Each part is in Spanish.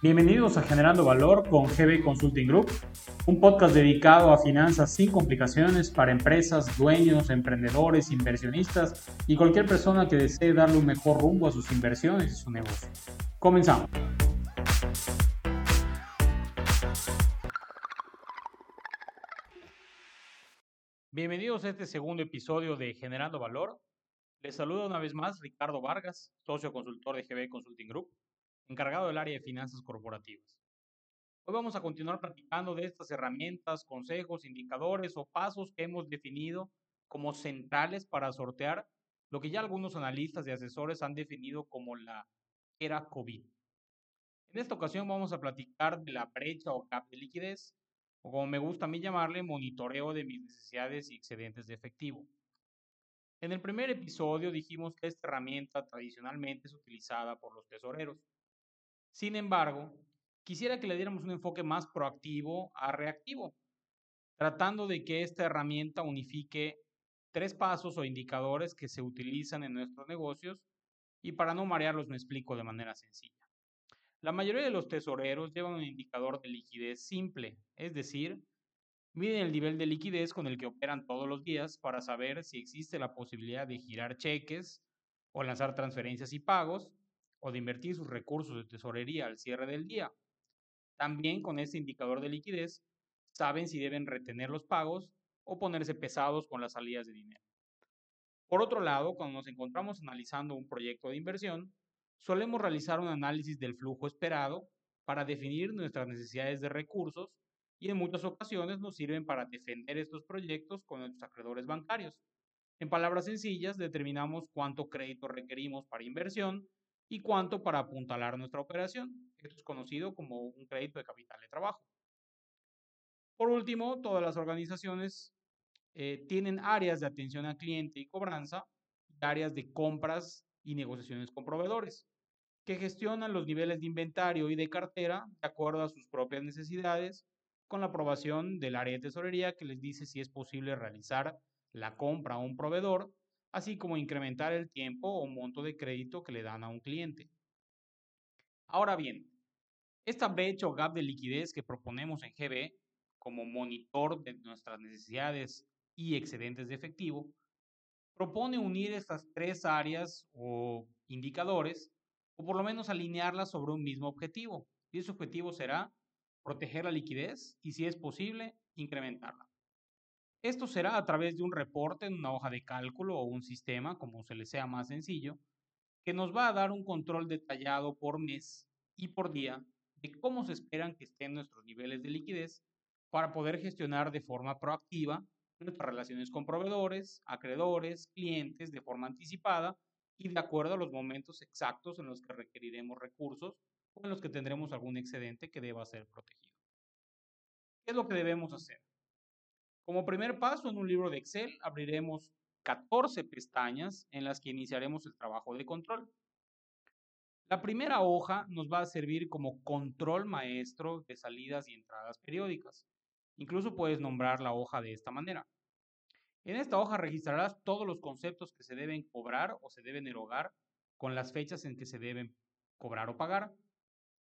Bienvenidos a Generando Valor con GB Consulting Group, un podcast dedicado a finanzas sin complicaciones para empresas, dueños, emprendedores, inversionistas y cualquier persona que desee darle un mejor rumbo a sus inversiones y su negocio. Comenzamos. Bienvenidos a este segundo episodio de Generando Valor. Les saluda una vez más Ricardo Vargas, socio consultor de GB Consulting Group encargado del área de finanzas corporativas. Hoy vamos a continuar platicando de estas herramientas, consejos, indicadores o pasos que hemos definido como centrales para sortear lo que ya algunos analistas y asesores han definido como la era COVID. En esta ocasión vamos a platicar de la brecha o gap de liquidez, o como me gusta a mí llamarle, monitoreo de mis necesidades y excedentes de efectivo. En el primer episodio dijimos que esta herramienta tradicionalmente es utilizada por los tesoreros. Sin embargo, quisiera que le diéramos un enfoque más proactivo a reactivo, tratando de que esta herramienta unifique tres pasos o indicadores que se utilizan en nuestros negocios y para no marearlos me explico de manera sencilla. La mayoría de los tesoreros llevan un indicador de liquidez simple, es decir, miden el nivel de liquidez con el que operan todos los días para saber si existe la posibilidad de girar cheques o lanzar transferencias y pagos o de invertir sus recursos de tesorería al cierre del día. También con este indicador de liquidez saben si deben retener los pagos o ponerse pesados con las salidas de dinero. Por otro lado, cuando nos encontramos analizando un proyecto de inversión, solemos realizar un análisis del flujo esperado para definir nuestras necesidades de recursos y en muchas ocasiones nos sirven para defender estos proyectos con nuestros acreedores bancarios. En palabras sencillas, determinamos cuánto crédito requerimos para inversión y cuánto para apuntalar nuestra operación. Esto es conocido como un crédito de capital de trabajo. Por último, todas las organizaciones eh, tienen áreas de atención al cliente y cobranza, áreas de compras y negociaciones con proveedores, que gestionan los niveles de inventario y de cartera de acuerdo a sus propias necesidades, con la aprobación del área de tesorería que les dice si es posible realizar la compra a un proveedor así como incrementar el tiempo o monto de crédito que le dan a un cliente. Ahora bien, esta brecha o gap de liquidez que proponemos en GB como monitor de nuestras necesidades y excedentes de efectivo, propone unir estas tres áreas o indicadores o por lo menos alinearlas sobre un mismo objetivo. Y ese objetivo será proteger la liquidez y si es posible, incrementarla. Esto será a través de un reporte en una hoja de cálculo o un sistema, como se le sea más sencillo, que nos va a dar un control detallado por mes y por día de cómo se esperan que estén nuestros niveles de liquidez para poder gestionar de forma proactiva nuestras relaciones con proveedores, acreedores, clientes de forma anticipada y de acuerdo a los momentos exactos en los que requeriremos recursos o en los que tendremos algún excedente que deba ser protegido. ¿Qué es lo que debemos hacer? Como primer paso, en un libro de Excel abriremos 14 pestañas en las que iniciaremos el trabajo de control. La primera hoja nos va a servir como control maestro de salidas y entradas periódicas. Incluso puedes nombrar la hoja de esta manera. En esta hoja registrarás todos los conceptos que se deben cobrar o se deben erogar con las fechas en que se deben cobrar o pagar.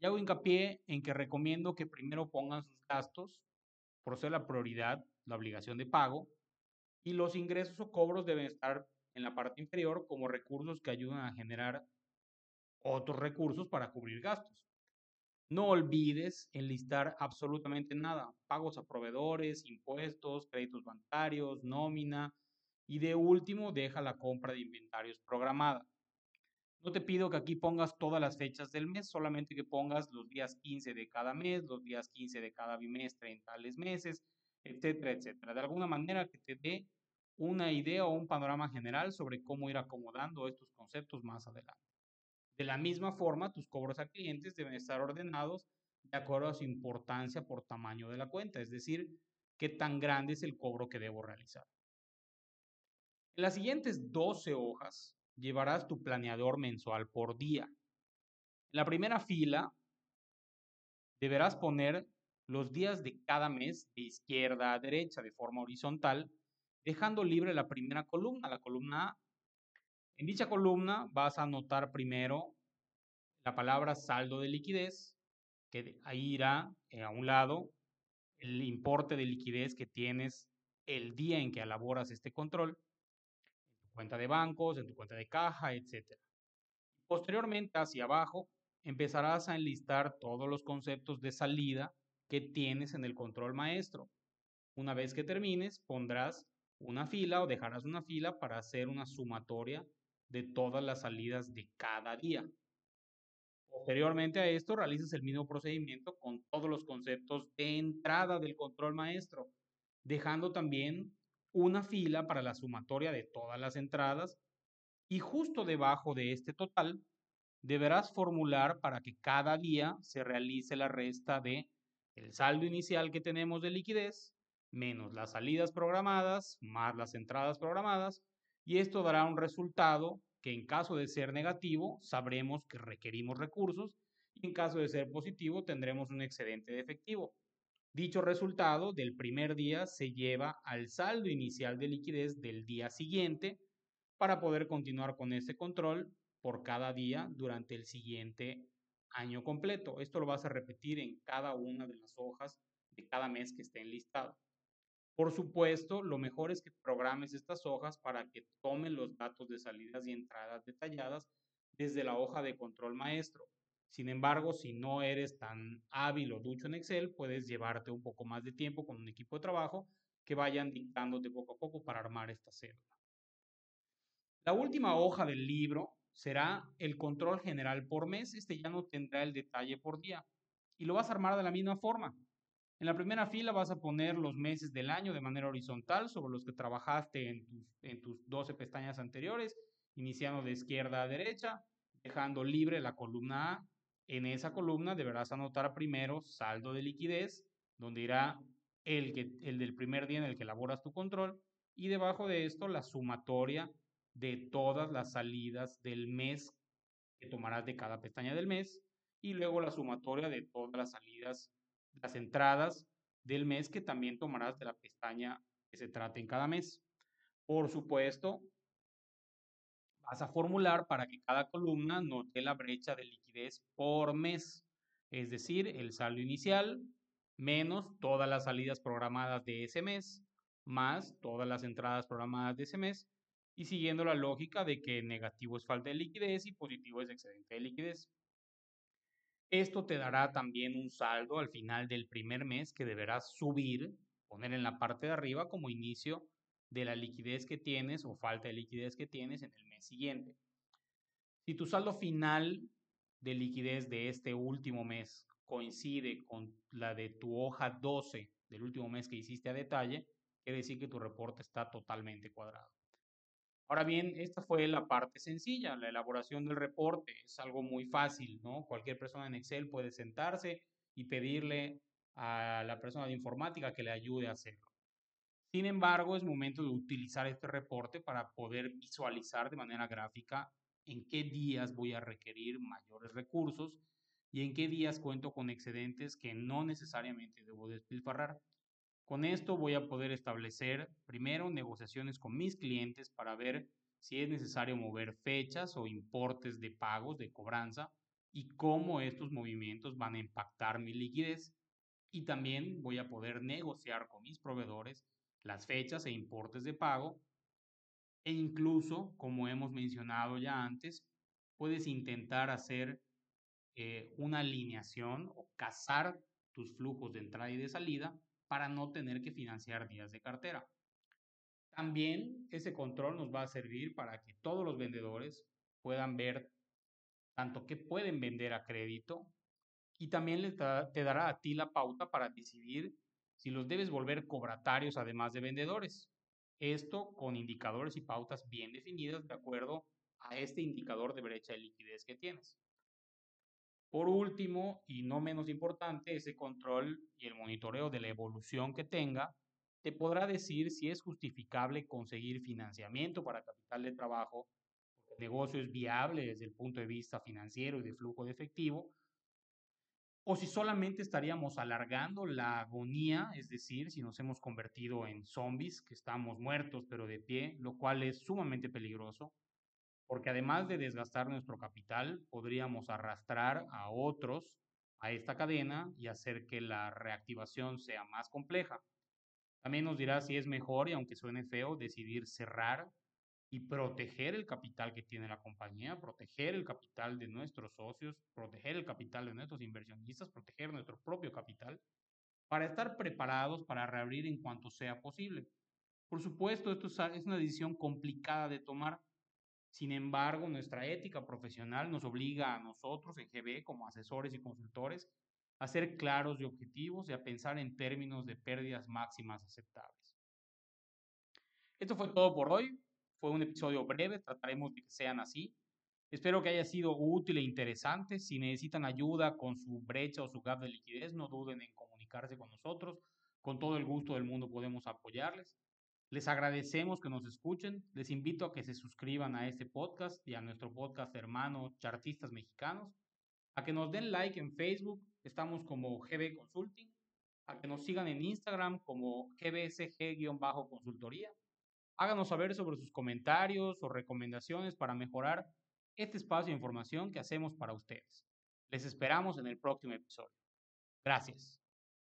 Y hago hincapié en que recomiendo que primero pongan sus gastos, por ser la prioridad la obligación de pago, y los ingresos o cobros deben estar en la parte inferior como recursos que ayudan a generar otros recursos para cubrir gastos. No olvides enlistar absolutamente nada, pagos a proveedores, impuestos, créditos bancarios, nómina y de último deja la compra de inventarios programada. No te pido que aquí pongas todas las fechas del mes, solamente que pongas los días 15 de cada mes, los días 15 de cada bimestre en tales meses, etcétera, etcétera. De alguna manera que te dé una idea o un panorama general sobre cómo ir acomodando estos conceptos más adelante. De la misma forma, tus cobros a clientes deben estar ordenados de acuerdo a su importancia por tamaño de la cuenta, es decir, qué tan grande es el cobro que debo realizar. En las siguientes 12 hojas llevarás tu planeador mensual por día. En la primera fila deberás poner los días de cada mes de izquierda a derecha de forma horizontal, dejando libre la primera columna, la columna A. En dicha columna vas a anotar primero la palabra saldo de liquidez, que ahí irá eh, a un lado el importe de liquidez que tienes el día en que elaboras este control, cuenta de bancos, en tu cuenta de caja, etc. Posteriormente, hacia abajo, empezarás a enlistar todos los conceptos de salida que tienes en el control maestro. Una vez que termines, pondrás una fila o dejarás una fila para hacer una sumatoria de todas las salidas de cada día. Posteriormente a esto, realizas el mismo procedimiento con todos los conceptos de entrada del control maestro, dejando también una fila para la sumatoria de todas las entradas y justo debajo de este total deberás formular para que cada día se realice la resta de el saldo inicial que tenemos de liquidez menos las salidas programadas más las entradas programadas y esto dará un resultado que en caso de ser negativo sabremos que requerimos recursos y en caso de ser positivo tendremos un excedente de efectivo. Dicho resultado del primer día se lleva al saldo inicial de liquidez del día siguiente para poder continuar con ese control por cada día durante el siguiente año completo. Esto lo vas a repetir en cada una de las hojas de cada mes que esté enlistado. Por supuesto, lo mejor es que programes estas hojas para que tomen los datos de salidas y entradas detalladas desde la hoja de control maestro. Sin embargo, si no eres tan hábil o ducho en Excel, puedes llevarte un poco más de tiempo con un equipo de trabajo que vayan dictándote poco a poco para armar esta célula. La última hoja del libro será el control general por mes. Este ya no tendrá el detalle por día. Y lo vas a armar de la misma forma. En la primera fila vas a poner los meses del año de manera horizontal sobre los que trabajaste en tus, en tus 12 pestañas anteriores, iniciando de izquierda a derecha, dejando libre la columna A. En esa columna deberás anotar primero saldo de liquidez, donde irá el, que, el del primer día en el que elaboras tu control, y debajo de esto la sumatoria de todas las salidas del mes que tomarás de cada pestaña del mes, y luego la sumatoria de todas las salidas las entradas del mes que también tomarás de la pestaña que se trate en cada mes. Por supuesto, vas a formular para que cada columna note la brecha de liquidez por mes, es decir, el saldo inicial menos todas las salidas programadas de ese mes, más todas las entradas programadas de ese mes, y siguiendo la lógica de que negativo es falta de liquidez y positivo es excedente de liquidez. Esto te dará también un saldo al final del primer mes que deberás subir, poner en la parte de arriba como inicio de la liquidez que tienes o falta de liquidez que tienes en el siguiente. Si tu saldo final de liquidez de este último mes coincide con la de tu hoja 12 del último mes que hiciste a detalle, quiere decir que tu reporte está totalmente cuadrado. Ahora bien, esta fue la parte sencilla, la elaboración del reporte. Es algo muy fácil, ¿no? Cualquier persona en Excel puede sentarse y pedirle a la persona de informática que le ayude a hacerlo. Sin embargo, es momento de utilizar este reporte para poder visualizar de manera gráfica en qué días voy a requerir mayores recursos y en qué días cuento con excedentes que no necesariamente debo despilfarrar. Con esto voy a poder establecer primero negociaciones con mis clientes para ver si es necesario mover fechas o importes de pagos, de cobranza, y cómo estos movimientos van a impactar mi liquidez. Y también voy a poder negociar con mis proveedores las fechas e importes de pago. E incluso, como hemos mencionado ya antes, puedes intentar hacer eh, una alineación o cazar tus flujos de entrada y de salida para no tener que financiar días de cartera. También ese control nos va a servir para que todos los vendedores puedan ver tanto qué pueden vender a crédito y también te dará a ti la pauta para decidir si los debes volver cobratarios además de vendedores. Esto con indicadores y pautas bien definidas de acuerdo a este indicador de brecha de liquidez que tienes. Por último, y no menos importante, ese control y el monitoreo de la evolución que tenga te podrá decir si es justificable conseguir financiamiento para capital de trabajo, porque el negocio es viable desde el punto de vista financiero y de flujo de efectivo, o si solamente estaríamos alargando la agonía, es decir, si nos hemos convertido en zombies, que estamos muertos pero de pie, lo cual es sumamente peligroso, porque además de desgastar nuestro capital, podríamos arrastrar a otros a esta cadena y hacer que la reactivación sea más compleja. También nos dirá si es mejor, y aunque suene feo, decidir cerrar y proteger el capital que tiene la compañía, proteger el capital de nuestros socios, proteger el capital de nuestros inversionistas, proteger nuestro propio capital, para estar preparados para reabrir en cuanto sea posible. Por supuesto, esto es una decisión complicada de tomar. Sin embargo, nuestra ética profesional nos obliga a nosotros en GB como asesores y consultores a ser claros y objetivos y a pensar en términos de pérdidas máximas aceptables. Esto fue todo por hoy. Fue un episodio breve, trataremos de que sean así. Espero que haya sido útil e interesante. Si necesitan ayuda con su brecha o su gap de liquidez, no duden en comunicarse con nosotros. Con todo el gusto del mundo podemos apoyarles. Les agradecemos que nos escuchen. Les invito a que se suscriban a este podcast y a nuestro podcast hermano Chartistas Mexicanos. A que nos den like en Facebook. Estamos como GB Consulting. A que nos sigan en Instagram como GBSG-consultoría Háganos saber sobre sus comentarios o recomendaciones para mejorar este espacio de información que hacemos para ustedes. Les esperamos en el próximo episodio. Gracias.